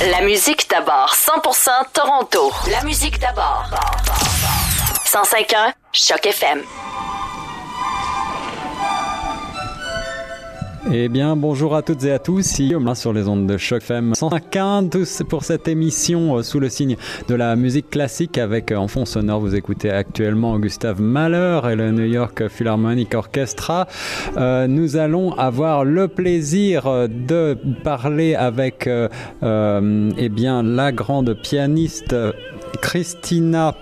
La musique d'abord, 100% Toronto. La musique d'abord. 105.1 Choc FM. Eh bien, bonjour à toutes et à tous, ici sur les ondes de Choc FM 105 tous pour cette émission euh, sous le signe de la musique classique avec euh, en fond sonore, vous écoutez actuellement Gustave Mahler et le New York Philharmonic Orchestra. Euh, nous allons avoir le plaisir de parler avec eh bien, la grande pianiste Christina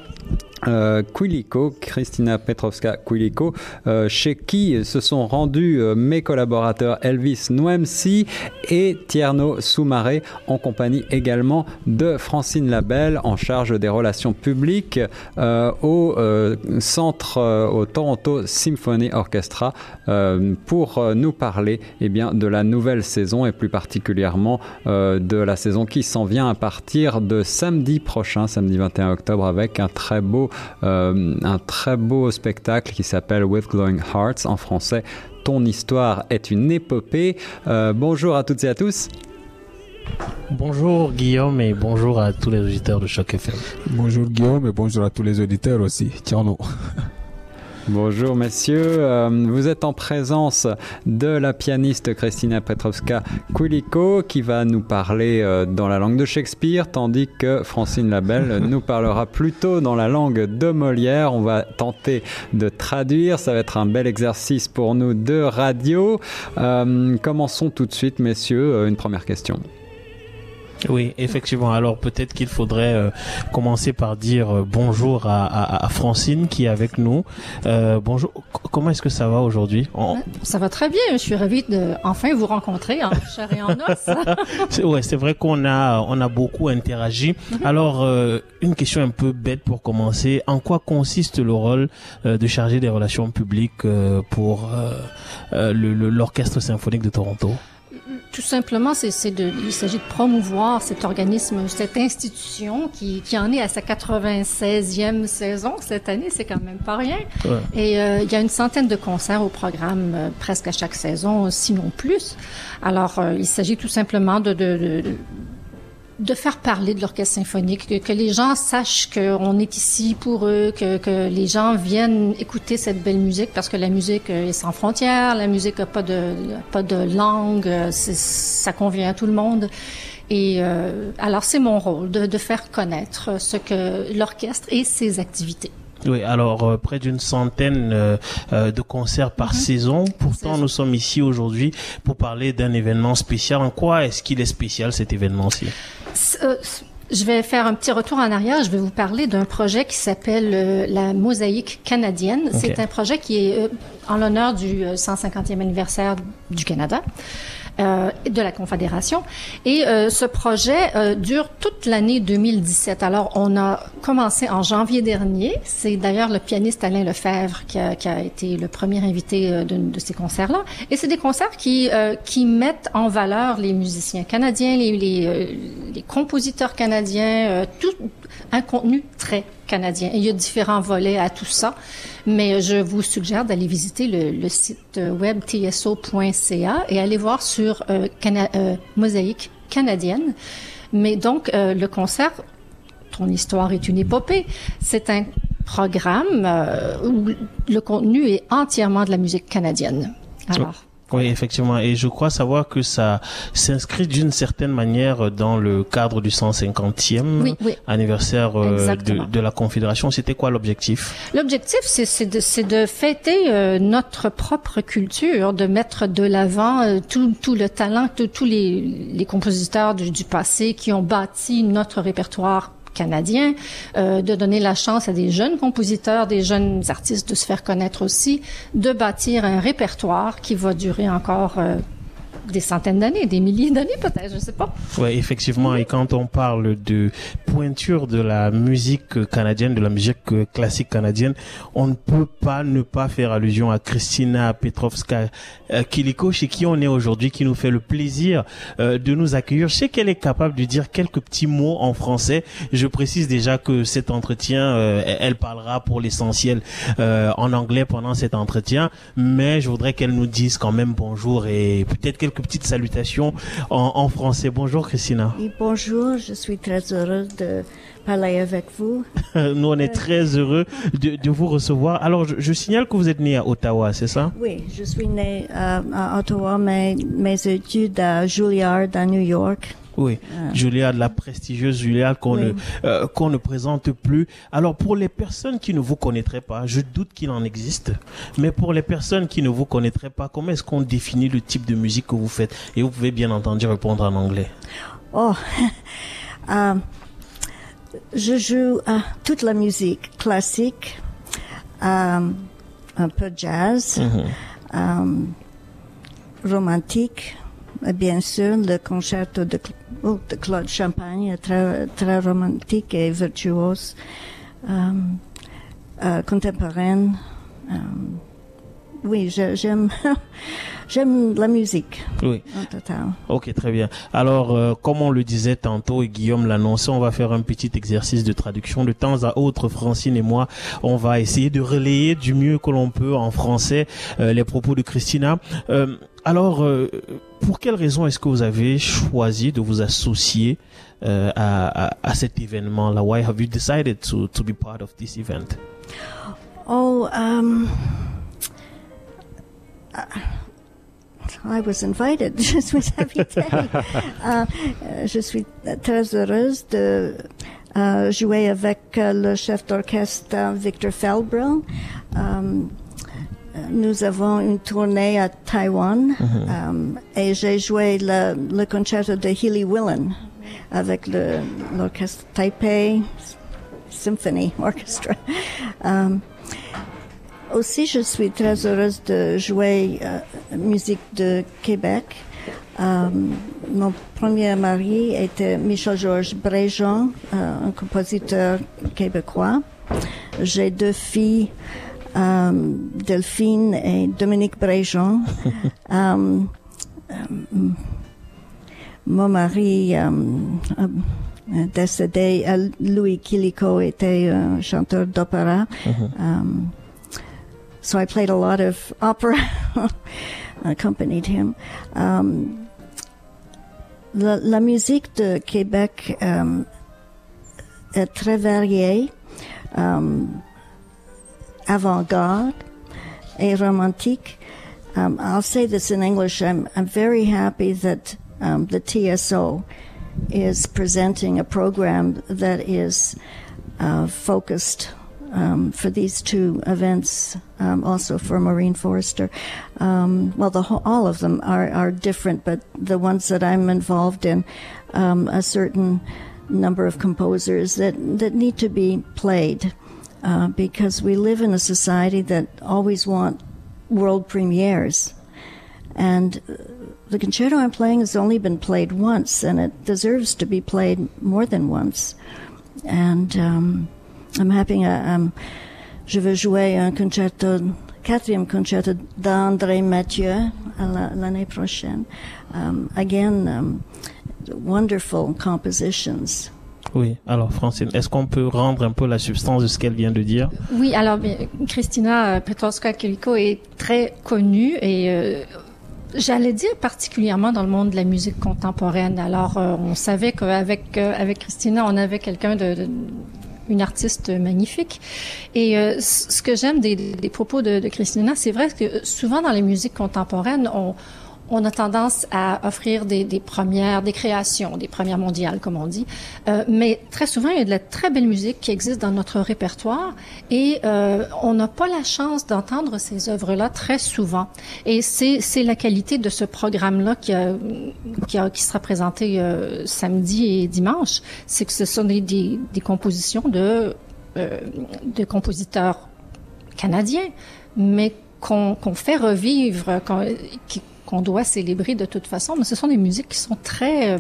euh, Quiliko, Christina Petrovska Quiliko, euh, chez qui se sont rendus euh, mes collaborateurs Elvis Nouemsi et Tierno Soumaré, en compagnie également de Francine Labelle, en charge des relations publiques euh, au euh, centre, euh, au Toronto Symphony Orchestra, euh, pour euh, nous parler eh bien, de la nouvelle saison et plus particulièrement euh, de la saison qui s'en vient à partir de samedi prochain, samedi 21 octobre, avec un très beau, euh, un très beau spectacle qui s'appelle With Glowing Hearts en français. Ton histoire est une épopée. Euh, bonjour à toutes et à tous. Bonjour Guillaume et bonjour à tous les auditeurs de Choc FM. Bonjour Guillaume et bonjour à tous les auditeurs aussi. Tiens-nous. Bonjour messieurs, Euh, vous êtes en présence de la pianiste Christina Petrovska Kuliko qui va nous parler euh, dans la langue de Shakespeare tandis que Francine Labelle nous parlera plutôt dans la langue de Molière. On va tenter de traduire, ça va être un bel exercice pour nous de radio. Euh, commençons tout de suite messieurs, une première question. Oui, effectivement. Alors peut-être qu'il faudrait euh, commencer par dire euh, bonjour à, à- à Francine qui est avec nous. Euh, bonjour. C- comment est-ce que ça va aujourd'hui? On- Ça va très bien. Je suis ravie de enfin vous rencontrer en chair et en os. c'est- Ouais, c'est vrai qu'on a on a beaucoup interagi. Alors euh, une question un peu bête pour commencer. En quoi consiste le rôle euh, de chargé des relations publiques euh, pour le- le- l'orchestre symphonique de Toronto? Tout simplement, c'est, de, il s'agit de promouvoir cet organisme, cette institution qui, qui en est à sa 96e saison cette année. C'est quand même pas rien. Ouais. Et euh, il y a une centaine de concerts au programme euh, presque à chaque saison, sinon plus. Alors, euh, il s'agit tout simplement de, de, de, de faire parler de l'orchestre symphonique, que, que les gens sachent qu'on est ici pour eux, que, que les gens viennent écouter cette belle musique parce que la musique est sans frontières, la musique n'a pas de, pas de langue, ça convient à tout le monde. Et euh, alors c'est mon rôle de, de faire connaître ce que l'orchestre et ses activités. Oui, alors euh, près d'une centaine euh, euh, de concerts par saison. Pourtant, Saison. nous sommes ici aujourd'hui pour parler d'un événement spécial. En quoi est-ce qu'il est spécial cet événement-ci? Je vais faire un petit retour en arrière. Je vais vous parler d'un projet qui s'appelle euh, la Mosaïque canadienne. C'est un projet qui est euh, en l'honneur du euh, 150e anniversaire du Canada. Euh, de la Confédération. Et euh, ce projet euh, dure toute l'année 2017. Alors, on a commencé en janvier dernier. C'est d'ailleurs le pianiste Alain Lefebvre qui a, qui a été le premier invité euh, de, de ces concerts-là. Et c'est des concerts qui, euh, qui mettent en valeur les musiciens canadiens, les, les, euh, les compositeurs canadiens, tout un contenu très canadien. Il y a différents volets à tout ça, mais je vous suggère d'aller visiter le, le site web tso.ca et aller voir sur euh, Cana- euh, Mosaïque canadienne. Mais donc, euh, le concert, ton histoire est une épopée, c'est un programme euh, où le contenu est entièrement de la musique canadienne. Alors, Oui, effectivement. Et je crois savoir que ça s'inscrit d'une certaine manière dans le cadre du 150e Oui, oui. anniversaire euh, de, de la Confédération. C'était quoi l'objectif? L'objectif, c'est de, fêter euh, notre propre culture, de mettre de l'avant euh, tout, tout le talent de tous les, les compositeurs du, du passé qui ont bâti notre répertoire canadien, euh, de donner la chance à des jeunes compositeurs, des jeunes artistes de se faire connaître aussi, de bâtir un répertoire qui va durer encore euh, des centaines d'années, des milliers d'années peut-être, je sais pas. Oui, effectivement. Et quand on parle de pointure de la musique canadienne, de la musique euh, classique canadienne, on ne peut pas ne pas faire allusion à Christina Petrovska euh, Kiliko, chez qui on est aujourd'hui, qui nous fait le plaisir euh, de nous accueillir. Je sais qu'elle est capable de dire quelques petits mots en français. Je précise déjà que cet entretien, euh, elle parlera pour l'essentiel euh, en anglais pendant cet entretien, mais je voudrais qu'elle nous dise quand même bonjour et peut-être quelques quelques petites salutations en, en français. Bonjour Christina. Oui, bonjour, je suis très heureuse de parler avec vous. Nous, on est très heureux de, de vous recevoir. Alors, je, je, signale que vous êtes né à Ottawa, c'est ça? Oui, je suis né euh, à Ottawa, mais mes études à Juilliard, à New York. Oui, Ah. La prestigieuse Juilliard qu'on Oui. ne euh, qu'on ne présente plus. Alors pour les personnes qui ne vous connaîtraient pas, je doute qu'il en existe, mais pour les personnes qui ne vous connaîtraient pas, comment est-ce qu'on définit le type de musique que vous faites? Et vous pouvez bien entendu répondre en anglais. Oh, euh, je joue euh, toute la musique classique, un peu jazz, euh, romantique, bien sûr le concerto de, oh, de Claude Champagne, est très, très romantique et virtuose, euh, euh, contemporaine. euh, oui, j'aime j'aime la musique Oui. en total. Ok, très bien. Alors, euh, comme on le disait tantôt et Guillaume l'annonçait, on va faire un petit exercice de traduction. De temps à autre, Francine et moi, on va essayer de relayer du mieux que l'on peut en français euh, les propos de Christina. Euh, alors, euh, pour quelle raison est-ce que vous avez choisi de vous associer euh, à, à, cet événement-là? Why have you decided to, to be part of this event? Oh, um, I was invited. Je suis invitée. Euh, je suis très heureuse de jouer avec le chef d'orchestre Victor Felbril. Um, nous avons une tournée à Taïwan um, et j'ai joué le, le concerto de Healy Willen avec le- l'orchestre Taipei Symphony Orchestra. Um, aussi, je suis très heureuse de jouer euh, musique de Québec. Euh, mon premier mari était Michel-Georges Bréjean, euh, un compositeur québécois. J'ai deux filles, euh, Delphine et Dominique Bréjean. Euh, euh, mon mari euh, euh, décédé, euh, Louis Kilico, était un chanteur d'opéra. Um, so I played a lot of opera, accompanied him. Um, la, la musique de Québec um, est très variée, um, avant-garde et romantique. Um, I'll say this in English. I'm, I'm very happy that um, the TSO is presenting a program that is uh, focused um, for these two events, um, also for Maureen Forrester. Um, well, the all of them are, are different, but the ones that I'm involved in, um, a certain number of composers that, that need to be played uh, because we live in a society that always want world premieres. And uh, the concerto I'm playing has only been played once, and it deserves to be played more than once. And um, I'm happy. Uh, um, je veux jouer un concerto, quatrième concerto d'André Mathieu la- l'année prochaine. Um, again, um, wonderful compositions. Oui, alors Francine, est-ce qu'on peut rendre un peu la substance de ce qu'elle vient de dire? Oui, alors Christina Petrowska-Kiliko est très connue et euh, j'allais dire particulièrement dans le monde de la musique contemporaine. Alors, euh, on savait qu'avec euh, avec Christina, on avait quelqu'un de, une artiste magnifique. Et euh, ce que j'aime des, propos de Christina, c'est vrai que souvent dans les musiques contemporaines, on on a tendance à offrir des, des premières, des créations, des premières mondiales, comme on dit. Euh, mais très souvent, il y a de la très belle musique qui existe dans notre répertoire et euh, on n'a pas la chance d'entendre ces œuvres-là très souvent. Et c'est, la qualité de ce programme-là qui, qui, qui sera présenté euh, samedi et dimanche. C'est que ce sont des, des, des compositions de, euh, de compositeurs canadiens, mais qu'on qu'on fait revivre, qui- qu'on doit célébrer de toute façon. Mais ce sont des musiques qui sont très euh,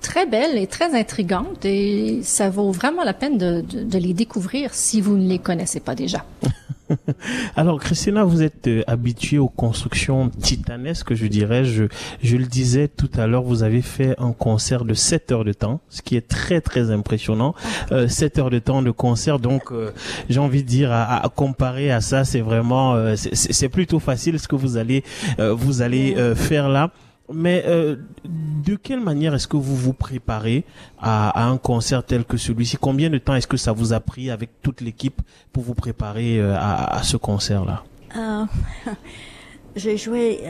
très belles et très intrigantes et ça vaut vraiment la peine de, de, de les découvrir si vous ne les connaissez pas déjà. Alors, Christina, vous êtes euh, habituée aux constructions titanesques, je dirais. Je, je le disais tout à l'heure, vous avez fait un concert de 7 heures de temps, ce qui est très, très impressionnant. Euh, 7 heures de temps de concert, donc euh, j'ai envie de dire, à, à comparer à ça, c'est vraiment, euh, c'est- plutôt facile ce que vous allez, euh, vous allez euh, faire là. Mais euh, de quelle manière est-ce que vous vous préparez à, un concert tel que celui-ci? Combien de temps est-ce que ça vous a pris avec toute l'équipe pour vous préparer euh, à, ce concert-là? Euh, J'ai joué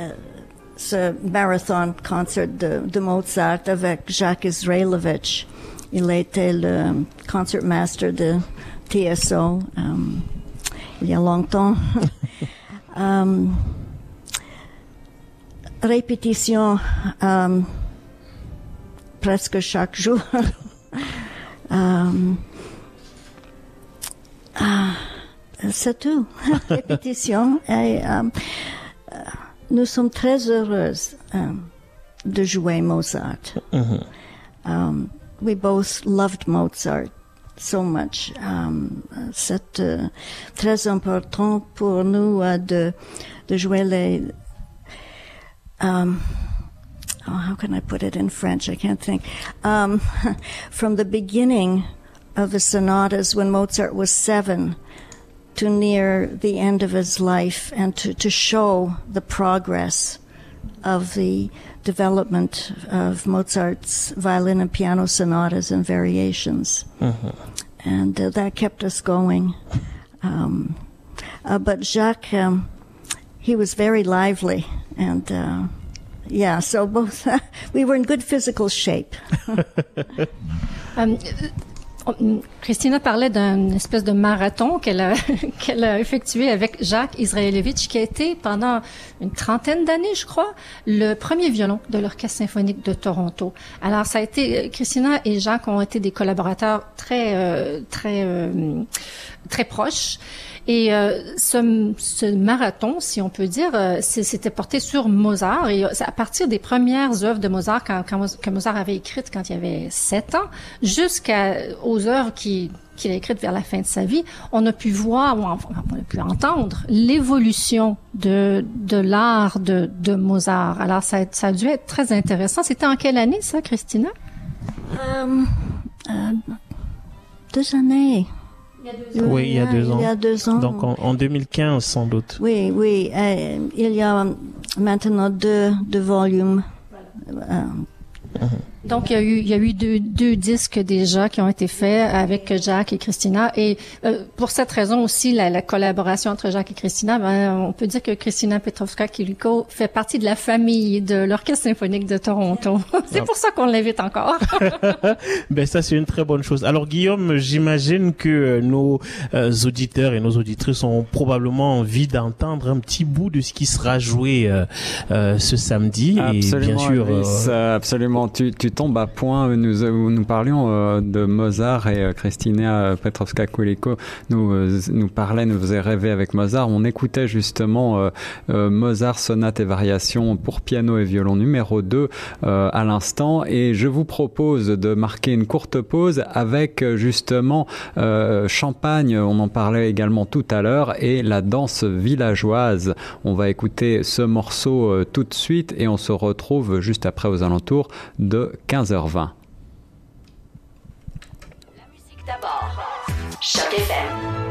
ce marathon concert de, Mozart avec Jacques Israelovich. Il était le concert master de TSO il y a longtemps. répétition euh, presque chaque jour. euh, ah, c'est tout. répétition. Et, euh, nous sommes très heureuses de jouer Mozart. Mm-hmm. Um, we both loved Mozart so much. Um, c'est uh, très important pour nous uh, de, de jouer les, um, oh, how can I put it in French? I can't think. Um, from the beginning of the sonatas when Mozart was seven to near the end of his life and to, to show the progress of the development of Mozart's violin and piano sonatas and variations. Mm-hmm. And uh, that kept us going. Um, uh, but Jacques, um, he was very lively and uh, yeah, so both we were in good physical shape. um, Christina parlait d'un espèce de marathon qu'elle a, qu'elle a effectué avec Jacques Israelovitch, qui a été pendant une trentaine d'années, je crois, le premier violon de l'Orchestre symphonique de Toronto. Alors, ça a été, Christina et Jacques ont été des collaborateurs très, euh, très, euh, très proches. Et euh, ce, ce, marathon, si on peut dire, euh, c'était porté sur Mozart. Et euh, à partir des premières œuvres de Mozart, quand, quand, que Mozart avait écrites quand il avait sept ans, jusqu'aux œuvres qui qu'il a écrites vers la fin de sa vie, on a pu voir, on a pu entendre l'évolution de, de l'art de, de Mozart. Alors, ça, ça a dû être très intéressant. C'était en quelle année, ça, Christina? Euh, euh, deux années. Oui, il y a deux ans. Il y a deux ans. Donc en, 2015 sans doute. Oui, oui. Euh, il y a maintenant deux, deux volumes. Euh, uh-huh. Donc, il y a eu, il y a eu deux, deux, disques déjà qui ont été faits avec Jacques et Christina. Et euh, pour cette raison aussi, la, la, collaboration entre Jacques et Christina, ben, on peut dire que Christina Petrovska-Kiliko fait partie de la famille de l'Orchestre symphonique de Toronto. c'est pour ça qu'on l'invite encore. ben ça, c'est une très bonne chose. Alors, Guillaume, j'imagine que euh, nos euh, auditeurs et nos auditrices ont probablement envie d'entendre un petit bout de ce qui sera joué euh, ce samedi. Absolument, et bien sûr, absolument. Tu, tu tombe à point. Nous, euh, nous parlions euh, de Mozart et euh, Christina Petrovska-Kuliko nous, nous parlait, nous faisait rêver avec Mozart. On écoutait justement Mozart sonate et variations pour piano et violon numéro 2 à l'instant. Et je vous propose de marquer une courte pause avec justement Champagne, on en parlait également tout à l'heure, et la danse villageoise. On va écouter ce morceau tout de suite et on se retrouve juste après aux alentours de 15h20. La musique d'abord. Choc FM.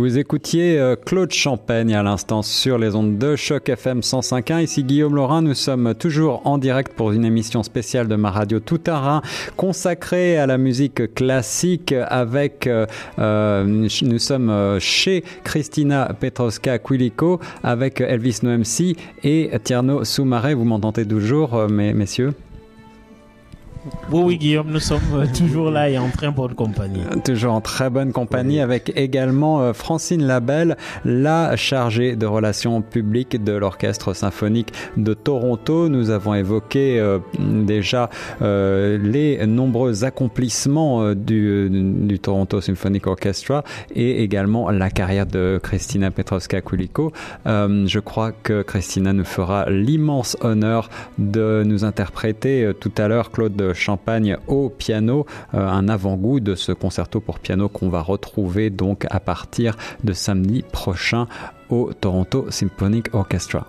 Vous écoutiez euh, Claude Champagne à l'instant sur les ondes de Choc FM 105.1. Ici Guillaume Laurin. Nous sommes toujours en direct pour une émission spéciale de ma radio Tout Terrain consacrée à la musique classique avec, euh, euh nous sommes chez Christina Petrovska Quiliko avec Elvis Noemsi et Tierno Soumaré. Vous m'entendez toujours, messieurs? Oui, oui, Guillaume, nous sommes euh, toujours là et en très bonne compagnie. Toujours en très bonne compagnie avec également euh, Francine Labelle, la chargée de relations publiques de l'Orchestre symphonique de Toronto. Nous avons évoqué euh, déjà les nombreux accomplissements du, Toronto Symphonic Orchestra et également la carrière de Christina Petrovska-Kuliko. je crois que Christina nous fera l'immense honneur de nous interpréter tout à l'heure Claude Champagne au piano, euh, un avant-goût de ce concerto pour piano qu'on va retrouver donc à partir de samedi prochain au Toronto Symphonic Orchestra.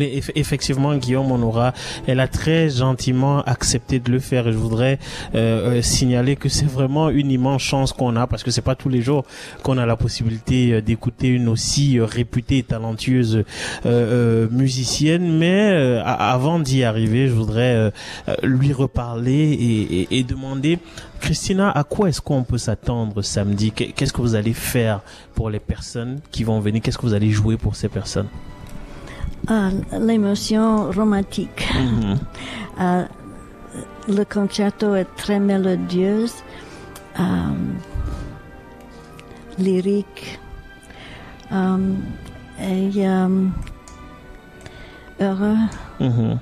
Effectivement, Guillaume Honora, elle a très gentiment accepté de le faire. Je voudrais euh, euh, signaler que c'est vraiment une immense chance qu'on a parce que c'est pas tous les jours qu'on a la possibilité euh, d'écouter une aussi réputée et talentueuse musicienne. Mais avant d'y arriver, je voudrais lui reparler et, et, et demander, Christina, à quoi est-ce qu'on peut s'attendre samedi? Qu'est-ce que vous allez faire pour les personnes qui vont venir? Qu'est-ce que vous allez jouer pour ces personnes? Ah, l'émotion romantique. Mm-hmm. Ah, le concerto est très mélodieux, um, lyrique um, et um, heureux. Mm-hmm.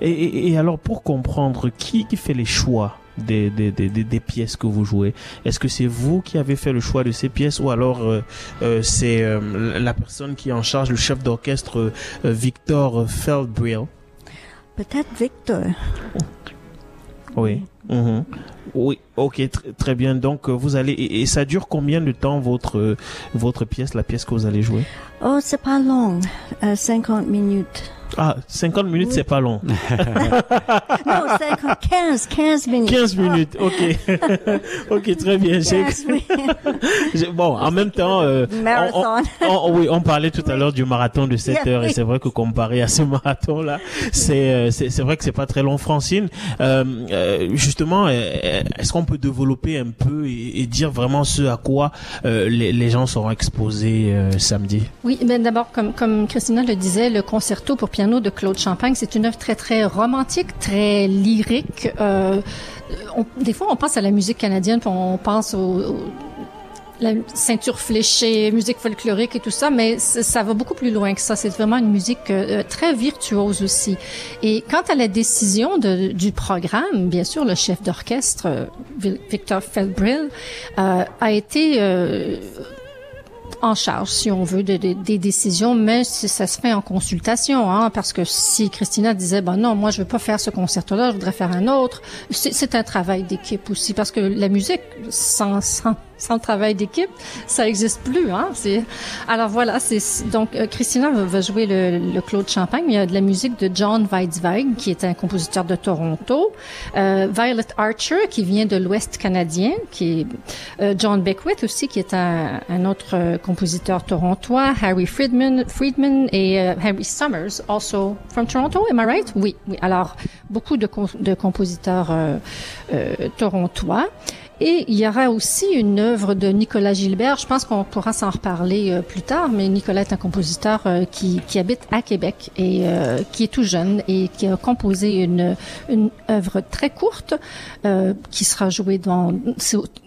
et, et, alors, pour comprendre, qui, qui fait les choix? Des, des, des, des, pièces que vous jouez Est-ce que c'est vous qui avez fait le choix de ces pièces ou alors euh, euh, c'est euh, la personne qui est en charge, le chef d'orchestre Victor Feldbrill Peut-être Victor. Oui. Mhm. Oui, ok, très bien. Donc vous allez et, ça dure combien de temps votre votre pièce, la pièce que vous allez jouer? Oh, c'est pas long, 50 minutes. Ah, 50 minutes, c'est pas long. non, 50, 15, 15 minutes. 15 minutes, ok. ok, très bien. 15, oui. bon, en même temps, euh, marathon. On, oui, on parlait tout à l'heure du marathon de 7 heures et c'est vrai que comparé à ce marathon-là, c'est euh, c'est vrai que c'est pas très long. Francine, euh, justement, est-ce qu'on peut développer un peu et, et, dire vraiment ce à quoi les, les, gens seront exposés samedi? Oui, mais d'abord, comme, comme Christina le disait, le concerto pour de Claude Champagne. C'est une œuvre très, très romantique, très lyrique. Euh, des fois, on pense à la musique canadienne, puis on pense au, la ceinture fléchée, musique folklorique et tout ça, mais ça va beaucoup plus loin que ça. C'est vraiment une musique euh, très virtuose aussi. Et quant à la décision du programme, bien sûr, le chef d'orchestre, euh, Victor Feldbrill, a été en charge, si on veut, de, des décisions, mais ça se fait en consultation, hein, parce que si Christina disait, ben non, moi je veux pas faire ce concerto-là, je voudrais faire un autre, c'est un travail d'équipe aussi, parce que la musique, sans, sans sans le travail d'équipe, ça n'existe plus. Hein? Alors voilà, c'est donc euh, Christina va, jouer le, le, Claude Champagne. Il y a de la musique de John Weitzweig, qui est un compositeur de Toronto. Euh, Violet Archer, qui vient de l'Ouest canadien, qui euh, John Beckwith aussi, qui est un, un autre euh, compositeur torontois. Harry Friedman, Friedman et euh, Harry Summers, also from Toronto. Am I right? Oui. oui. Alors beaucoup de, de compositeurs torontois. Et il y aura aussi une œuvre de Nicolas Gilbert. Je pense qu'on pourra s'en reparler euh, plus tard, mais Nicolas est un compositeur euh, qui, qui, habite à Québec et euh, qui est tout jeune et qui a composé une, une œuvre très courte qui sera jouée dans,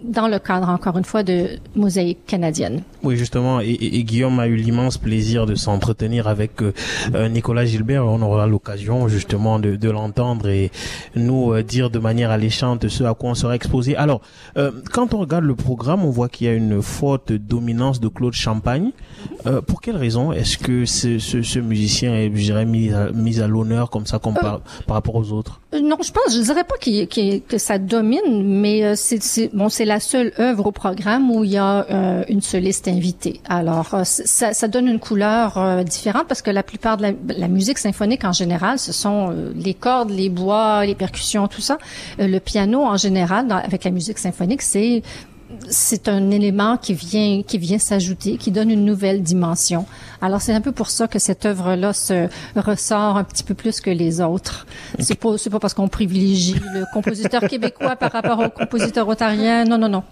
dans le cadre, encore une fois, de Mosaïque canadienne. Oui, justement, et, et Guillaume a eu l'immense plaisir de s'entretenir avec Nicolas Gilbert. On aura l'occasion justement de, de l'entendre et nous dire de manière alléchante ce à quoi on sera exposé. Alors, euh, quand on regarde le programme, on voit qu'il y a une forte dominance de Claude Champagne. Euh, pour quelle raison est-ce que ce, ce, ce, musicien est, je dirais, mis à, mis à l'honneur comme ça comme par, par, rapport aux autres? Non, je pense, je dirais pas qu que ça domine, mais euh, c'est bon, c'est la seule œuvre au programme où il y a euh, une soliste invitée. Alors, euh, ça, ça, donne une couleur différente parce que la plupart de la, la, musique symphonique en général, ce sont les cordes, les bois, les percussions, tout ça. le piano en général, avec la musique symphonique, c'est c'est un élément qui vient qui vient s'ajouter, qui donne une nouvelle dimension. Alors c'est un peu pour ça que cette œuvre-là se ressort un petit peu plus que les autres. C'est pas c'est pas parce qu'on privilégie le compositeur québécois par rapport au compositeur ontarien. Non non non.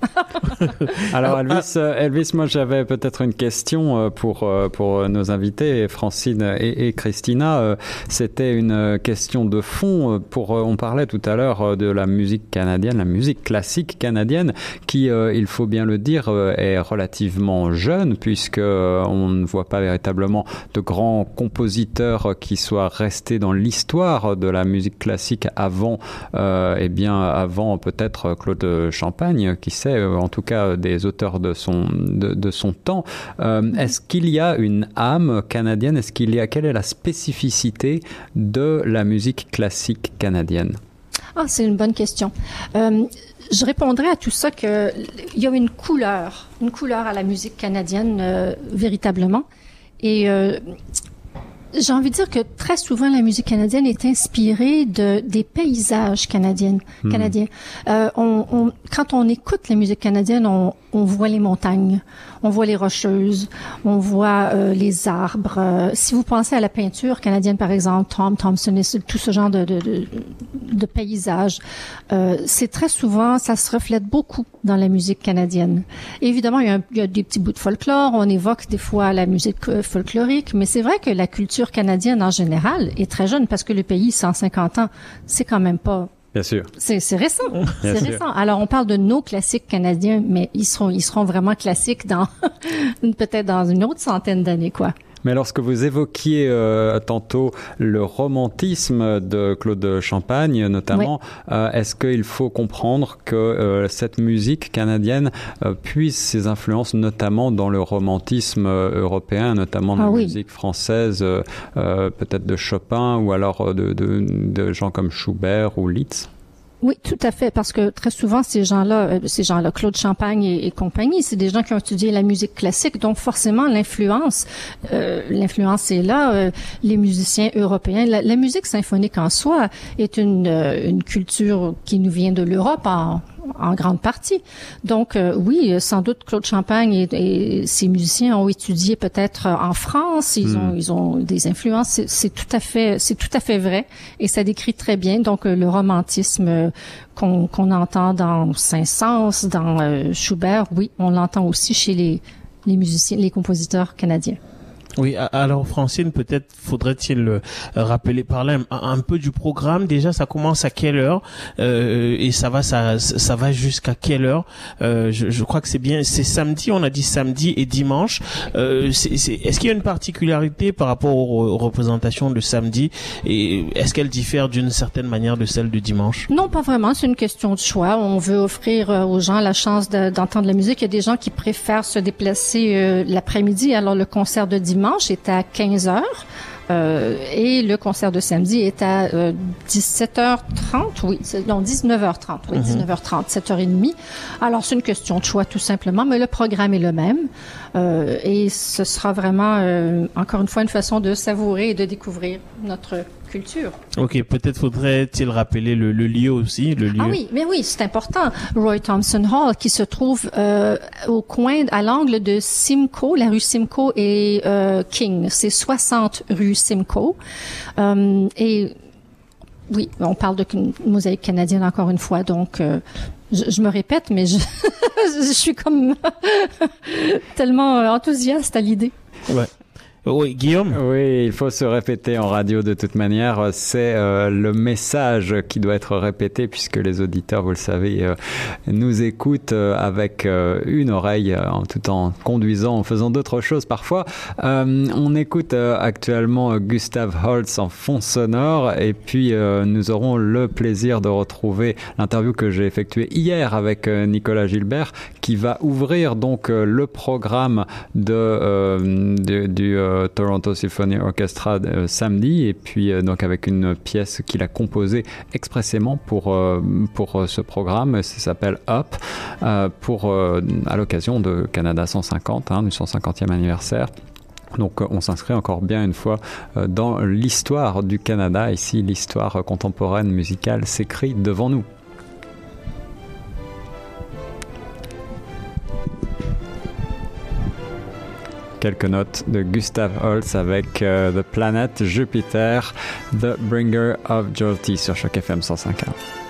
Alors Elvis, euh, Elvis, moi j'avais peut-être une question euh, pour euh, pour nos invités, Francine et, et Christina. C'était une question de fond. Pour on parlait tout à l'heure de la musique canadienne, la musique classique canadienne, qui il faut bien le dire, euh, est relativement jeune puisque euh, on ne voit pas véritablement de grands compositeurs qui soient restés dans l'histoire de la musique classique avant, euh, eh bien avant peut-être Claude Champagne, qui sait, en tout cas des auteurs de son de, son temps. Est-ce qu'il y a une âme canadienne? Est-ce qu'il y a quelle est la spécificité de la musique classique canadienne? Ah, c'est une bonne question je répondrais à tout ça qu'il y a une couleur, une couleur à la musique canadienne euh, véritablement. Et euh, j'ai envie de dire que très souvent la musique canadienne est inspirée de des paysages canadiens. Hmm. Canadiens. Euh, on, on, quand on écoute la musique canadienne, on, on voit les montagnes, on voit les rocheuses, on voit euh, les arbres. Euh, si vous pensez à la peinture canadienne, par exemple, Tom Thompson et tout ce genre de, de, de, de paysages, euh, c'est très souvent, ça se reflète beaucoup dans la musique canadienne. évidemment, il y, a il y, a des petits bouts de folklore, on évoque des fois la musique euh, folklorique, mais c'est vrai que la culture canadienne en général est très jeune parce que le pays, 150 ans, c'est quand même pas Bien sûr. C'est récent. C'est récent. Alors, on parle de nos classiques canadiens, mais ils seront, ils seront vraiment classiques dans peut-être dans une autre centaine d'années, quoi. Mais lorsque vous évoquiez euh, tantôt le romantisme de Claude Champagne, notamment, oui. euh, est-ce qu'il faut comprendre que euh, cette musique canadienne euh, puise ses influences notamment dans le romantisme euh, européen, notamment dans ah, la oui. musique française, euh, peut-être de Chopin ou alors de, de, de gens comme Schubert ou Liszt? Oui, tout à fait, parce que très souvent ces gens-là, euh, ces gens-là, Claude Champagne et, compagnie, c'est des gens qui ont étudié la musique classique, donc forcément l'influence, euh, l'influence est là. Euh, les musiciens européens, la, la, musique symphonique en soi est une, euh, une culture qui nous vient de l'Europe en, en grande partie. Donc euh, oui, sans doute Claude Champagne et, et ses musiciens ont étudié peut-être en France. Ils mm. ont ils ont des influences. C'est tout à fait c'est tout à fait vrai et ça décrit très bien donc euh, le romantisme euh, qu'on qu entend dans Saint-Saëns, dans euh, Schubert. Oui, on l'entend aussi chez les les musiciens, les compositeurs canadiens. Oui, alors Francine, peut-être faudrait-il euh, rappeler, parler un, un, peu du programme. Déjà, ça commence à quelle heure euh, et ça va, ça, ça va jusqu'à quelle heure? Euh, je, je, crois que c'est bien, c'est samedi. On a dit samedi et dimanche. Euh, est-ce qu'il y a une particularité par rapport aux, représentations de samedi? Et est-ce qu'elle diffère d'une certaine manière de celle de dimanche? Non, pas vraiment. C'est une question de choix. On veut offrir euh, aux gens la chance d'entendre de, la musique. Il y a des gens qui préfèrent se déplacer euh, l'après-midi. Alors le concert de dimanche dimanche est à 15 heures. Euh, et le concert de samedi est à euh, 17h30, oui, non 19h30, oui, mm -hmm. 19h30, 7h30. Alors c'est une question de choix tout simplement, mais le programme est le même euh, et ce sera vraiment euh, encore une fois une façon de savourer et de découvrir notre culture. Ok, peut-être faudrait-il rappeler le, le, lieu aussi, le lieu. Ah oui, mais oui, c'est important. Roy Thompson Hall, qui se trouve euh, au coin, à l'angle de Simcoe, la rue Simcoe et euh, King. C'est 60 rue Simcoe. Euh, et oui, on parle de mosaïque canadienne encore une fois, donc je, je, me répète, mais je, je suis comme tellement enthousiaste à l'idée. Ouais. Oui, Guillaume? Oui, il faut se répéter en radio de toute manière. C'est euh, le message qui doit être répété puisque les auditeurs, vous le savez, euh, nous écoutent euh, avec une oreille tout en conduisant, en faisant d'autres choses parfois. on écoute actuellement Gustave Holtz en fond sonore et puis nous aurons le plaisir de retrouver l'interview que j'ai effectuée hier avec Nicolas Gilbert qui va ouvrir donc le programme de, de du euh, Toronto Symphony Orchestra euh, samedi et puis euh, donc avec une pièce qu'il a composée expressément pour pour ce programme ça s'appelle Up pour à l'occasion de Canada 150 hein, du 150e anniversaire donc on s'inscrit encore bien une fois dans l'histoire du Canada. Ici, l'histoire contemporaine musicale s'écrit devant nous. Quelques notes de Gustav Holst avec The Planet Jupiter, The Bringer of Jolty sur Choc FM 105.1.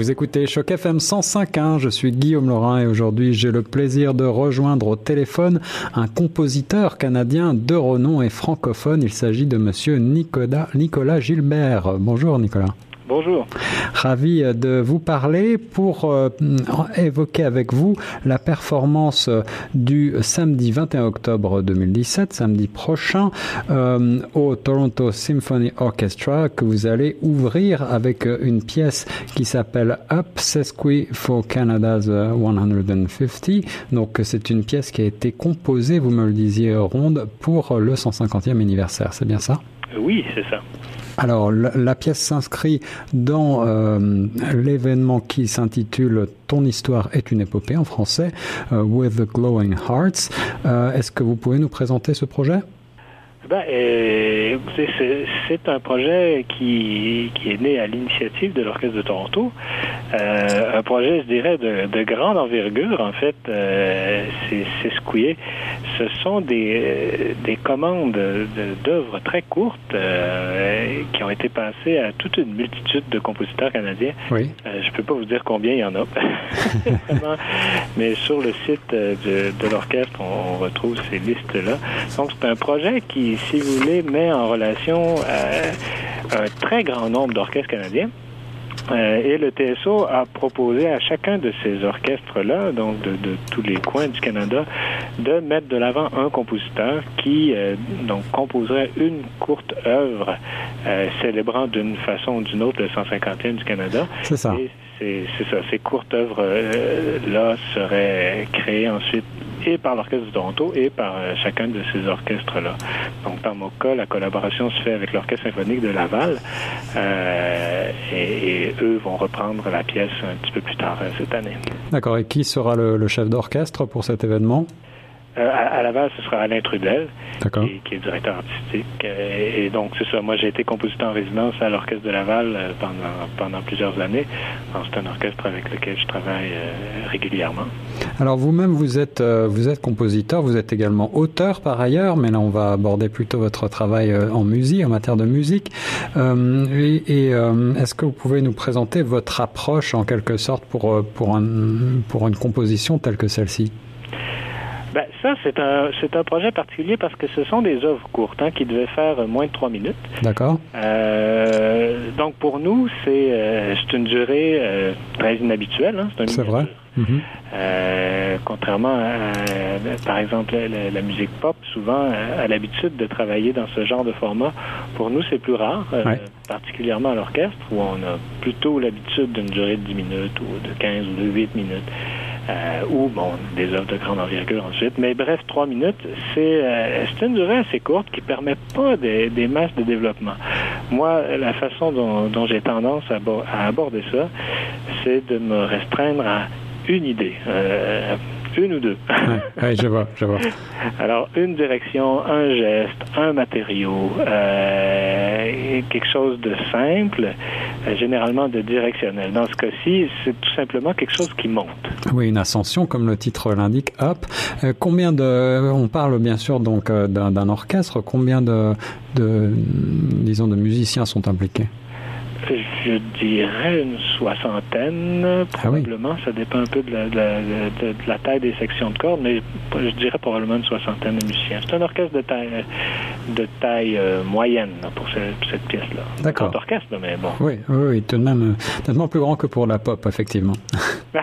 Vous écoutez Choc FM 105.1, je suis Guillaume Laurin et aujourd'hui j'ai le plaisir de rejoindre au téléphone un compositeur canadien de renom et francophone. Il s'agit de monsieur Nicolas, Nicolas Gilbert. Bonjour Nicolas. Bonjour. Ravi de vous parler pour euh, évoquer avec vous la performance du samedi 21 octobre 2017, samedi prochain, euh, au Toronto Symphony Orchestra que vous allez ouvrir avec une pièce qui s'appelle Up Sesqui for Canada's 150. Donc c'est une pièce qui a été composée, vous me le disiez, ronde pour le 150e anniversaire. C'est bien ça? Oui, c'est ça. Alors, la, pièce s'inscrit dans euh, l'événement qui s'intitule Ton histoire est une épopée en français, euh, With the Glowing Hearts. Euh, est-ce que vous pouvez nous présenter ce projet? Ben, euh, c'est un projet qui, qui, est né à l'initiative de l'Orchestre de Toronto. Euh, un projet, je dirais, de, de grande envergure, en fait. Euh, c'est secoué. Ce sont des, des commandes d'œuvres très courtes qui ont été passées à toute une multitude de compositeurs canadiens. Oui. Je peux pas vous dire combien il y en a. Mais sur le site de, de l'orchestre, on, on retrouve ces listes-là. Donc, c'est un projet qui si vous voulez, met en relation un très grand nombre d'orchestres canadiens. Euh, et le TSO a proposé à chacun de ces orchestres-là, donc de, de, tous les coins du Canada, de mettre de l'avant un compositeur qui euh, donc composerait une courte œuvre euh, célébrant d'une façon ou d'une autre le 150e du Canada. C'est ça. C'est ça. Ces courtes œuvres-là seraient créées ensuite et par l'Orchestre de Toronto et par euh, chacun de ces orchestres-là. Donc, dans mon cas, la collaboration se fait avec l'Orchestre symphonique de Laval euh, et, eux vont reprendre la pièce un petit peu plus tard euh, cette année. D'accord. Et qui sera le chef d'orchestre pour cet événement? Euh, à, à, Laval, ce sera Alain Trudel, qui, qui, est directeur artistique. Euh, et donc, c'est ça. Moi, j'ai été compositeur en résidence à l'Orchestre de Laval euh, pendant, pendant plusieurs années. C'est un orchestre avec lequel je travaille régulièrement. Alors, vous-même, vous êtes, vous êtes compositeur, vous êtes également auteur par ailleurs, mais là, on va aborder plutôt votre travail en musique, en matière de musique. et, et est-ce que vous pouvez nous présenter votre approche, en quelque sorte, pour, pour, un, pour une composition telle que celle-ci? Ben, ça, c'est un, c'est un projet particulier parce que ce sont des œuvres courtes hein, qui devaient faire moins de trois minutes. D'accord. Euh, donc, pour nous, c'est, euh, c'est une durée euh, très inhabituelle. Hein, c'est, c'est vrai. Mm-hmm. Euh, contrairement à, par exemple, la, la, musique pop, souvent a, a l'habitude de travailler dans ce genre de format. Pour nous, c'est plus rare, ouais. particulièrement à l'orchestre, où on a plutôt l'habitude d'une durée de 10 minutes ou de 15 ou de 8 minutes. Euh, ou bon, des œuvres de grande envergure ensuite. Mais bref, trois minutes, c'est euh, une durée assez courte qui permet pas des, des, masses de développement. Moi, la façon dont, dont j'ai tendance à, à, aborder ça, c'est de me restreindre à une idée. Euh, une ou deux? oui, ouais, je vois, je vois. Alors, une direction, un geste, un matériau, euh, quelque chose de simple, euh, généralement de directionnel. Dans ce cas-ci, c'est tout simplement quelque chose qui monte. Oui, une ascension, comme le titre l'indique, hop. Euh, combien de, on parle bien sûr donc d'un orchestre, combien de, de, disons, de musiciens sont impliqués? Je dirais une soixantaine, probablement. Ah oui? Ça dépend un peu de la, de, la, de, de la, taille des sections de cordes, mais je dirais probablement une soixantaine de musiciens. C'est un orchestre de taille, de taille euh, moyenne là, pour, ce, pour, cette pièce-là. D'accord. Un orchestre, mais bon. Oui, oui, oui, tout de même, tellement plus grand que pour la pop, effectivement.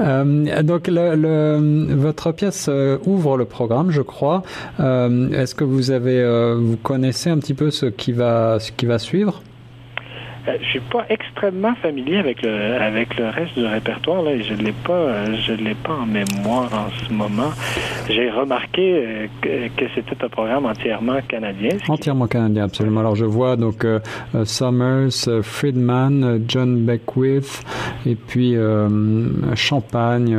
Euh, donc le, le, votre pièce euh, ouvre le programme, je crois. Euh, Est-ce que vous avez, euh, vous connaissez un petit peu ce qui va, ce qui va suivre? euh, je suis pas extrêmement familier avec le avec le reste du répertoire là, je l'ai pas euh, l'ai pas en mémoire en ce moment. J'ai remarqué euh, que, c'était un programme entièrement canadien. Entièrement canadien, absolument. Alors je vois donc euh, Summers, Friedman, John Beckwith et puis Champagne,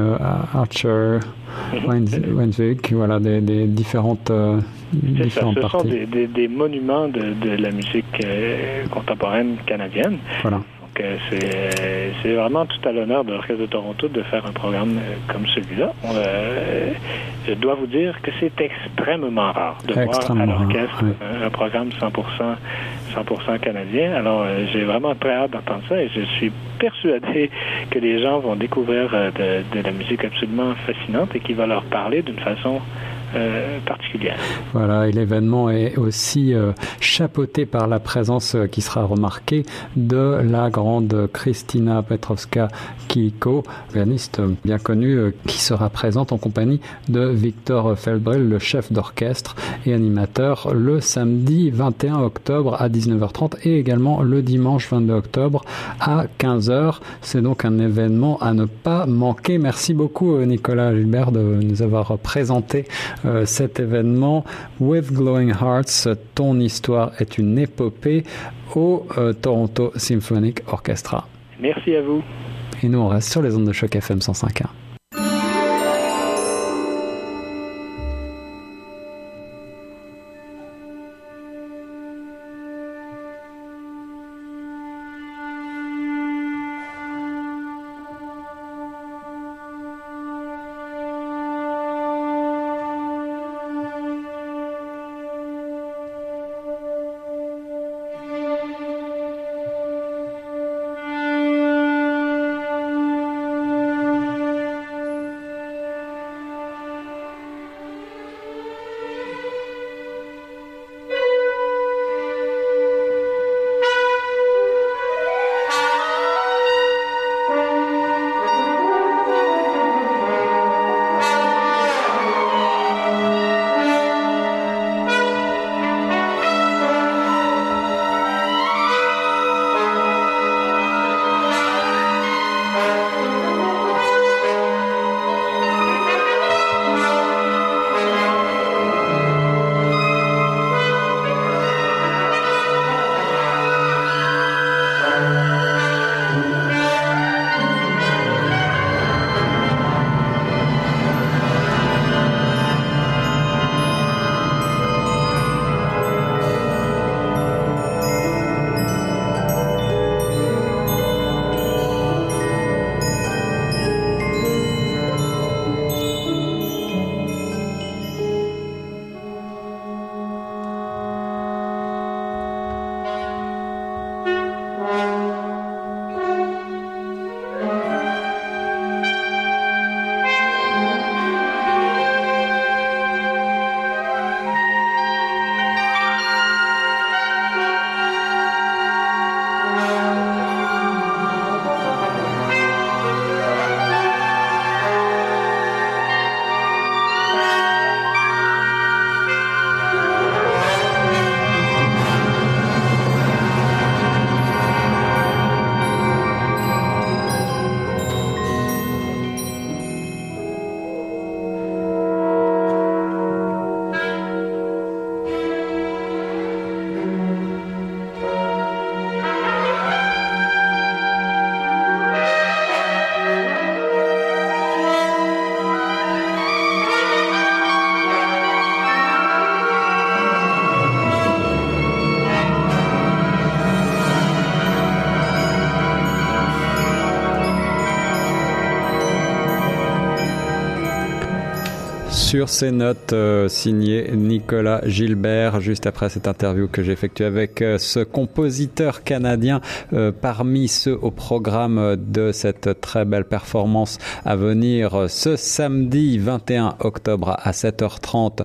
Archer. Weinzweig, voilà, des, des différentes, euh, différentes ça, ce parties. sont des, des, des monuments de, de, la musique euh, contemporaine canadienne. Voilà. Euh, c'est, vraiment tout à l'honneur de l'Orchestre de Toronto de faire un programme euh, comme celui-là. Euh, je dois vous dire que c'est extrêmement rare de voir à l'orchestre un, programme 100%, 100% canadien. Alors, j'ai vraiment très hâte d'entendre ça et je suis persuadé que les gens vont découvrir de, de la musique absolument fascinante et qui va leur parler d'une façon euh, particulière. Voilà, et l'événement est aussi euh, chapeauté par la présence euh, qui sera remarquée de la grande Christina Petrovska Kiko, pianiste bien connue, qui sera présente en compagnie de Victor Feldbrel, le chef d'orchestre et animateur, le samedi 21 octobre à 19h30 et également le dimanche 22 octobre à 15h. C'est donc un événement à ne pas manquer. Merci beaucoup Nicolas Gilbert de nous avoir présenté euh, cet événement. With Glowing Hearts, ton histoire est une épopée au euh, Toronto Symphonic Orchestra. Merci à vous. Et nous, on reste sur les ondes de choc FM 105.1. sur ces notes euh, signées Nicolas Gilbert, juste après cette interview que j'ai effectuée avec euh, ce compositeur canadien euh, parmi ceux au programme de cette très belle performance à venir ce samedi 21 octobre à 7h30,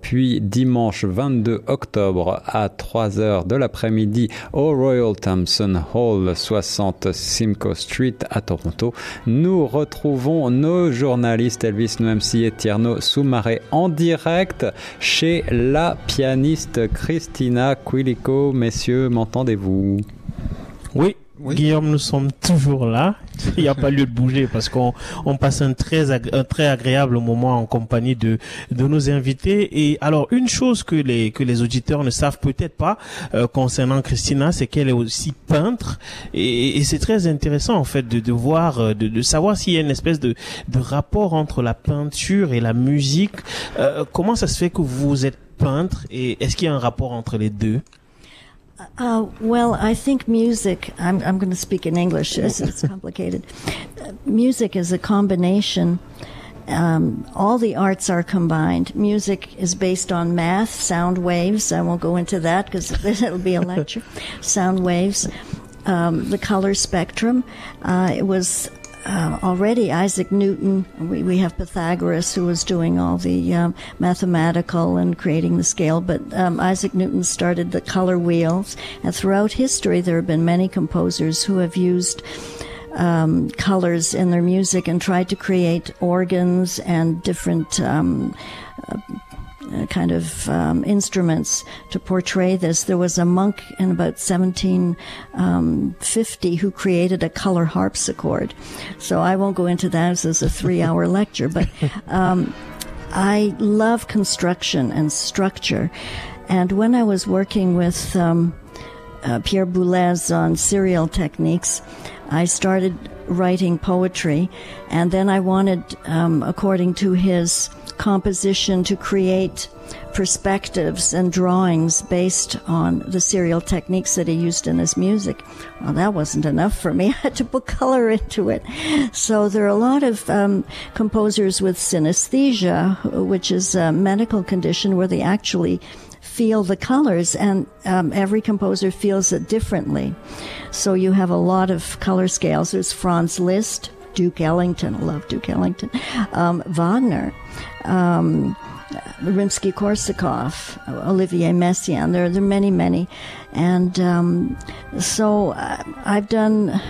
puis dimanche 22 octobre à 3h de l'après-midi au Royal Thompson Hall 60 Simcoe Street à Toronto. Nous retrouvons nos journalistes Elvis Noemsi et Tierno Soumaré en direct chez la pianiste Christina Quilico. Messieurs, m'entendez-vous? Oui, Guillaume, nous sommes toujours là. Il n'y a pas lieu de bouger parce qu'on on passe un très, un très agréable moment en compagnie de, de nos invités. Et alors, une chose que les, que les auditeurs ne savent peut-être pas euh, concernant Christina, c'est qu'elle est aussi peintre. Et, et c'est très intéressant, en fait, de, de voir, euh, de, de savoir s'il y a une espèce de, de rapport entre la peinture et la musique. Euh, comment ça se fait que vous êtes peintre et est-ce qu'il y a un rapport entre les deux? Uh, well, I think music, I'm, I'm going to speak in English, it's, it's complicated. Uh, music is a combination. Um, all the arts are combined. Music is based on math, sound waves. I won't go into that because it'll be a lecture. sound waves, um, the color spectrum. Uh, it was uh, already Isaac Newton. We, we have Pythagoras who was doing all the um, mathematical and creating the scale, but um, Isaac Newton started the color wheels. And throughout history, there have been many composers who have used um, colors in their music and tried to create organs and different um, uh, uh, kind of um, instruments to portray this. There was a monk in about 1750 um, who created a color harpsichord. So I won't go into that as a three hour lecture, but um, I love construction and structure. And when I was working with um, uh, Pierre Boulez on serial techniques, I started writing poetry, and then I wanted, um, according to his composition to create perspectives and drawings based on the serial techniques that he used in his music. Well, that wasn't enough for me. I had to put color into it. So there are a lot of um, composers with synesthesia, which is a medical condition where they actually feel the colors, and um, every composer feels it differently. So you have a lot of color scales. There's Franz Liszt, Duke Ellington. I love Duke Ellington. Um, Wagner. Um, Rimsky Korsakov, Olivier Messiaen. There, there are many, many. And um, so uh, I've done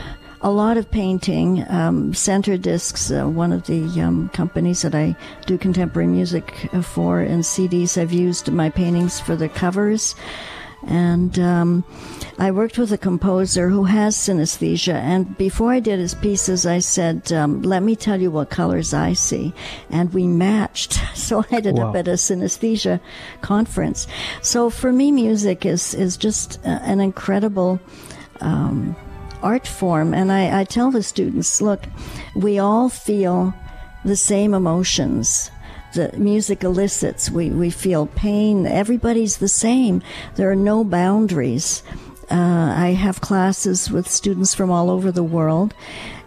a lot of painting. Um, Center Discs, uh, one of the um, companies that I do contemporary music for, and CDs, I've used my paintings for the covers. And um, I worked with a composer who has synesthesia. And before I did his pieces, I said, um, let me tell you what colors I see. And we matched. So I ended wow. up at a synesthesia conference. So for me, music is, is just an incredible, um, art form. And I, I tell the students, look, we all feel the same emotions the music elicits. We, we feel pain. Everybody's the same. There are no boundaries. Uh, I have classes with students from all over the world,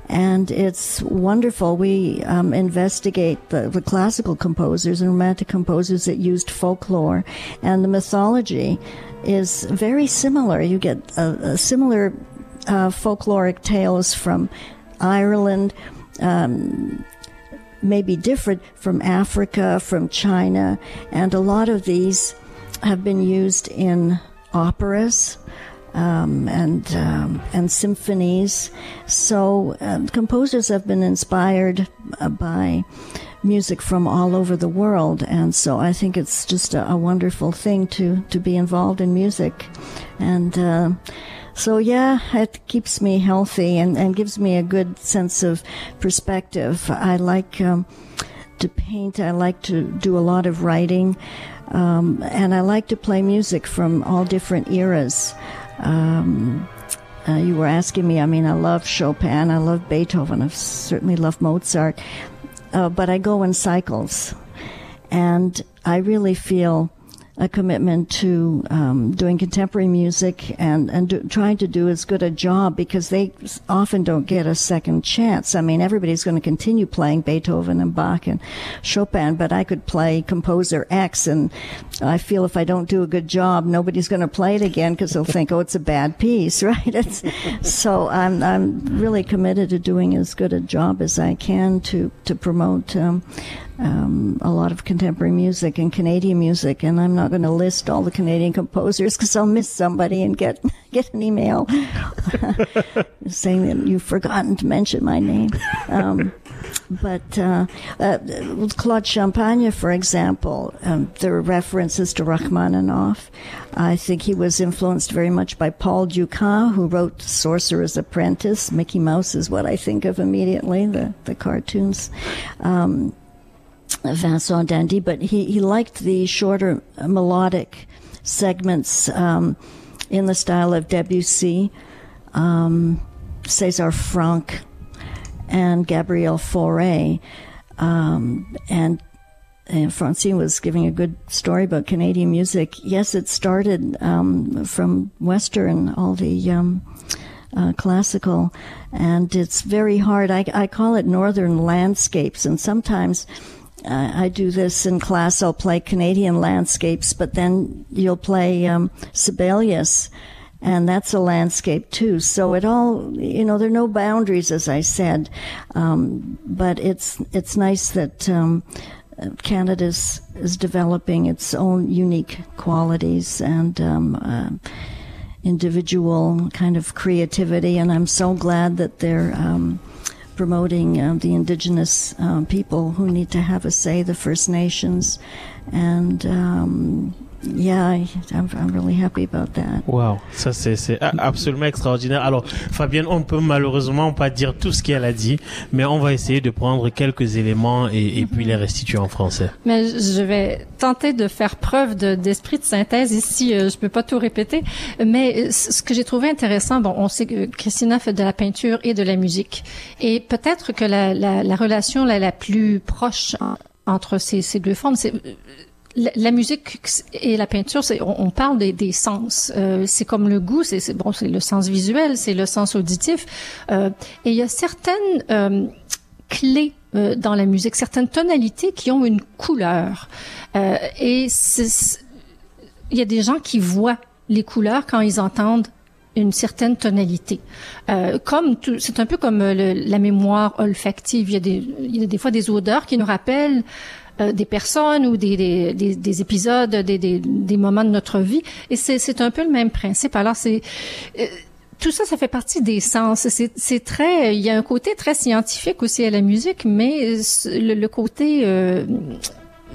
and it's wonderful. We um, investigate the, the, classical composers and romantic composers that used folklore, and the mythology is very similar. You get a, a similar uh, folkloric tales from Ireland. Um, may be different from Africa, from China, and a lot of these have been used in operas. Um, and um, and symphonies. So um, composers have been inspired uh, by music from all over the world, and so I think it's just a, a wonderful thing to to be involved in music, and. Uh, so yeah, it keeps me healthy and, and gives me a good sense of perspective. I like um, to paint. I like to do a lot of writing. Um, and I like to play music from all different eras. Um, uh, you were asking me, I mean, I love Chopin, I love Beethoven, I certainly love Mozart, uh, but I go in cycles. And I really feel a commitment to um, doing contemporary music and and do, trying to do as good a job because they often don't get a second chance. I mean, everybody's going to continue playing Beethoven and Bach and Chopin, but I could play composer X, and I feel if I don't do a good job, nobody's going to play it again because they'll think, oh, it's a bad piece, right? It's, so I'm I'm really committed to doing as good a job as I can to to promote. Um, um, a lot of contemporary music and Canadian music, and I'm not going to list all the Canadian composers because I'll miss somebody and get get an email saying that you've forgotten to mention my name. Um, but uh, uh, Claude Champagne, for example, um, there are references to Rachmaninoff. I think he was influenced very much by Paul Dukas, who wrote Sorcerer's Apprentice. Mickey Mouse is what I think of immediately, the, the cartoons. Um, Vincent Dandy, but he, he liked the shorter melodic segments um, in the style of Debussy, um, César Franck, and Gabriel Fauré. Um, and and Francine was giving a good story about Canadian music. Yes, it started um, from Western, all the um, uh, classical, and it's very hard. I, I call it northern landscapes, and sometimes I do this in class. I'll play Canadian landscapes, but then you'll play um, Sibelius, and that's a landscape too. So it all, you know, there are no boundaries, as I said, um, but it's it's nice that. Um, Canada is, is developing its own unique qualities and um, uh, individual kind of creativity, and I'm so glad that they're um, promoting uh, the indigenous uh, people who need to have a say, the First Nations, and um, yeah, I, I'm, I'm really happy about that. Wow, ça c'est c'est absolument extraordinaire. Alors, Fabienne, on peut malheureusement pas dire tout ce qu'elle a dit, mais on va essayer de prendre quelques éléments et, et puis les restituer en français. Mais je vais tenter de faire preuve de- d'esprit de, synthèse ici. euh, Je peux pas tout répéter, mais euh, ce que j'ai trouvé intéressant, bon, on sait que Christina fait de la peinture et de la musique, et peut-être que la, la, la relation la, la plus proche en- entre ces, ces deux formes, c'est euh, la, musique et la peinture, on, parle des, des sens. Euh, c'est comme le goût, c'est, bon, c'est le sens visuel, c'est le sens auditif. Euh, et il y a certaines euh, clés euh, dans la musique, certaines tonalités qui ont une couleur. Euh, et il y a des gens qui voient les couleurs quand ils entendent une certaine tonalité. Euh, comme c'est un peu comme euh, la mémoire olfactive. Il y a des, il y a des fois des odeurs qui nous rappellent euh, des personnes ou des, des, des, des épisodes, des, des, moments de notre vie. Et c'est, un peu le même principe. Alors c'est euh, tout ça, ça fait partie des sens. C'est, c'est très, il y a un côté très scientifique aussi à la musique, mais le, le côté, euh,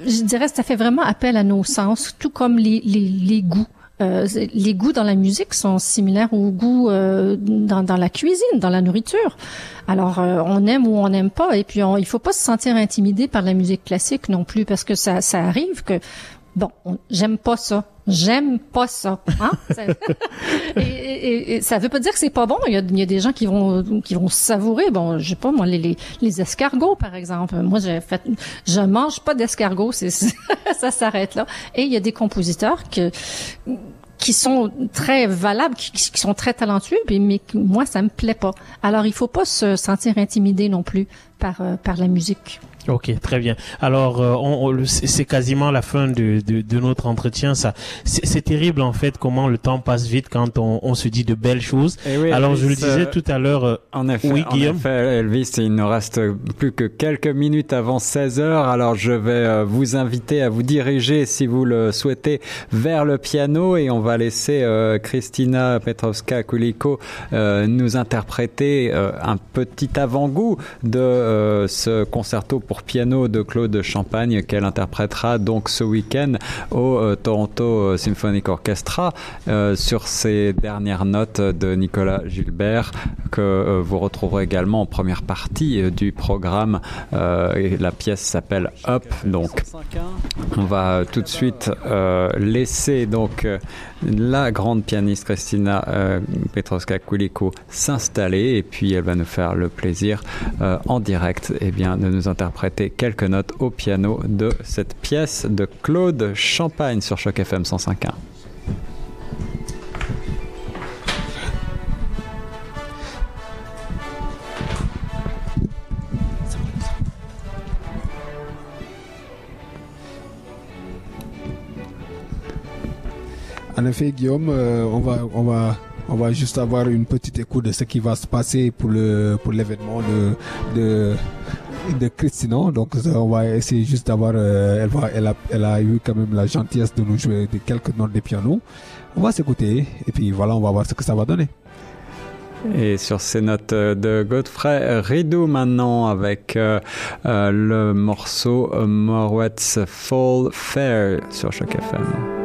je dirais, ça fait vraiment appel à nos sens, tout comme les, les, les goûts. Euh, les goûts dans la musique sont similaires aux goûts euh, dans, dans la cuisine, dans la nourriture. Alors, euh, on aime ou on n'aime pas, et puis on, il faut pas se sentir intimidé par la musique classique non plus, parce que ça, ça arrive que bon, on- j'aime pas ça, j'aime pas ça. Hein? Ça- et, et- et ça veut pas dire que c'est pas bon. Il y a, il y a des gens qui vont qui vont savourer. Bon, je sais pas moi les, les, les escargots par exemple. Moi j'ai fait, je mange pas d'escargots. C'est ça s'arrête là. Et il y a des compositeurs que qui sont très valables, qui, qui sont très talentueux, mais moi ça me plaît pas. Alors il faut pas se sentir intimidé non plus par euh, par la musique. Ok, très bien. Alors, euh, on, on le- c'est quasiment la fin de, de, de notre entretien. Ça, c'est c'est terrible en fait comment le temps passe vite quand on, on se dit de belles choses. Et oui, Alors, je le Elvis, disais tout à l'heure. euh, En effet, Oui, en Guillaume. effet, Elvis, il ne reste plus que quelques minutes avant 16 heures. Alors, je vais euh, vous inviter à vous diriger, si vous le souhaitez, vers le piano et on va laisser euh, Christina Petrovska-Kuliko euh, nous interpréter euh, un petit avant-goût de euh, ce concerto pour piano de Claude Champagne qu'elle interprétera donc ce week-end au euh, Toronto Symphonic Orchestra euh, sur ces dernières notes de Nicolas Gilbert que euh, vous retrouverez également en première partie euh, du programme euh, la pièce s'appelle Up donc. On va tout de suite euh, laisser donc euh, la grande pianiste Christina euh, Petrovska-Kuliko s'installer et puis elle va nous faire le plaisir euh, en direct eh bien, de nous interpréter quelques notes au piano de cette pièce de Claude Champagne sur Choc FM 105.1. En effet, Guillaume, euh, on va, on va, on va juste avoir une petite écoute de ce qui va se passer pour le, pour l'événement de, de, de Christina. Donc, on va essayer juste d'avoir, euh, elle va, elle a, eu quand même la gentillesse de nous jouer quelques notes de piano. On va s'écouter et puis voilà, on va voir ce que ça va donner. Et sur ces notes de Godfrey Ridou maintenant avec euh, le morceau Morwet's Fall Fair sur Choc FM.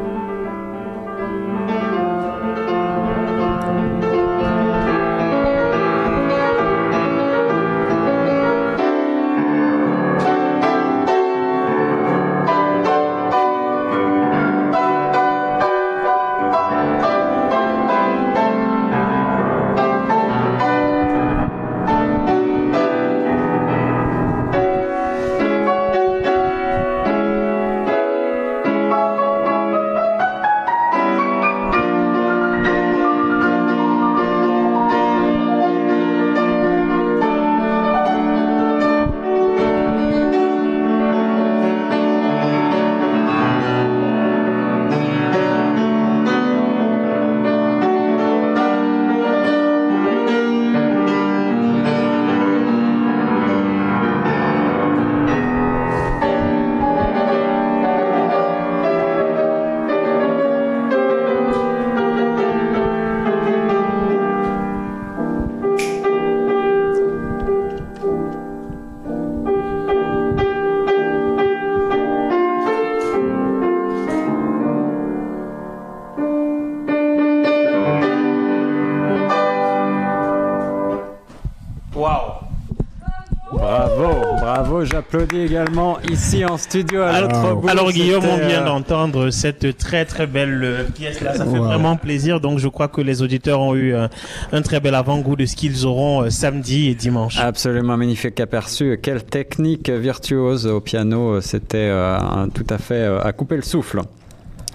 Bravo, j'applaudis également ici en studio à l'autre bout. Alors Guillaume, on vient euh, d'entendre cette très très belle euh, pièce là, ça fait vraiment plaisir. Donc je crois que les auditeurs ont eu un, un très bel avant-goût de ce qu'ils auront euh, samedi et dimanche. Absolument magnifique aperçu. Quelle technique virtuose au piano. C'était euh, tout à fait euh, à couper le souffle.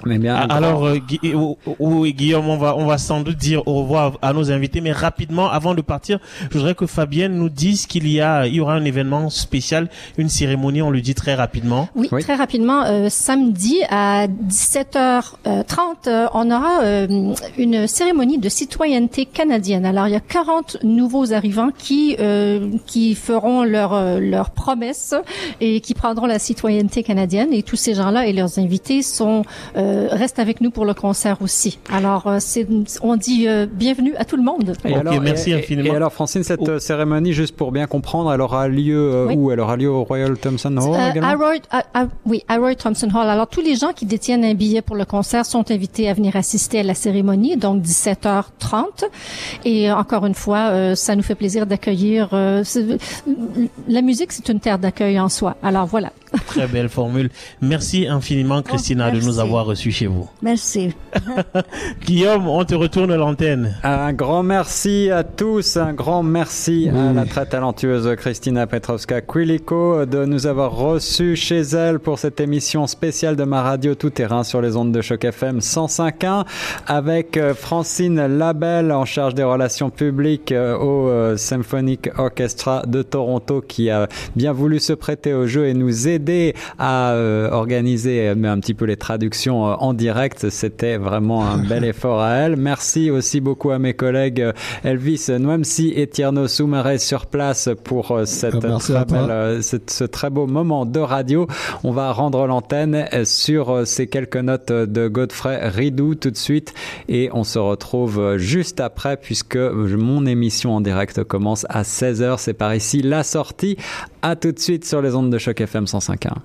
Mais bien. un grand- Alors, euh, euh, oui, Guillaume, on va, on va sans doute dire au revoir à nos invités, mais rapidement, avant de partir, je voudrais que Fabienne nous dise qu'il y a, il y aura un événement spécial, une cérémonie, on le dit très rapidement. Oui, Oui. très rapidement, euh, samedi à 17h30, euh, on aura euh, une cérémonie de citoyenneté canadienne. Alors, il y a 40 nouveaux arrivants qui euh, qui feront leur euh, leur promesse et qui prendront la citoyenneté canadienne. Et tous ces gens-là et leurs invités sont euh, restent avec nous pour le concert aussi. Alors, euh, c'est on dit euh, bienvenue à tout le monde. Et Ok, merci et- infiniment. Et alors, Francine, cette Oh. euh, cérémonie, juste pour bien comprendre, elle aura lieu euh, Oui. où? Elle aura lieu au Royal Thompson Hall Euh, également? À Roy, à- à- oui, à Roy Thompson Hall. Alors, tous les gens qui détiennent un billet pour le concert sont invités à venir assister à la cérémonie, donc 17h30. Et euh, encore une fois, euh, ça nous fait plaisir d'accueillir. euh, la musique, c'est une terre d'accueil en soi. Alors voilà. Très belle formule. Merci infiniment, Christina, de nous avoir reçus chez vous. Merci. Guillaume, on te retourne l'antenne. Un grand merci à tous, un grand merci à la très talentueuse Christina Petrovska-Quiliko de nous avoir reçus chez elle pour cette émission spéciale de ma radio tout terrain sur les ondes de choc FM 105.1 avec euh, Francine Labelle en charge des relations publiques euh, au euh, Symphonic Orchestra de Toronto qui a bien voulu se prêter au jeu et nous aider à euh, organiser un petit peu les traductions euh, en direct. C'était vraiment un bel effort à elle. Merci aussi beaucoup à mes collègues euh, Elvis Nwamsi et Tierno Soumaré sur place pour euh, cette très belle, ce très beau moment de radio. On va rendre l'antenne sur ces quelques notes de Godfrey Ridou tout de suite et on se retrouve juste après puisque mon émission en direct commence à 16h. C'est par ici la sortie. À tout de suite sur les ondes de choc FM snackar.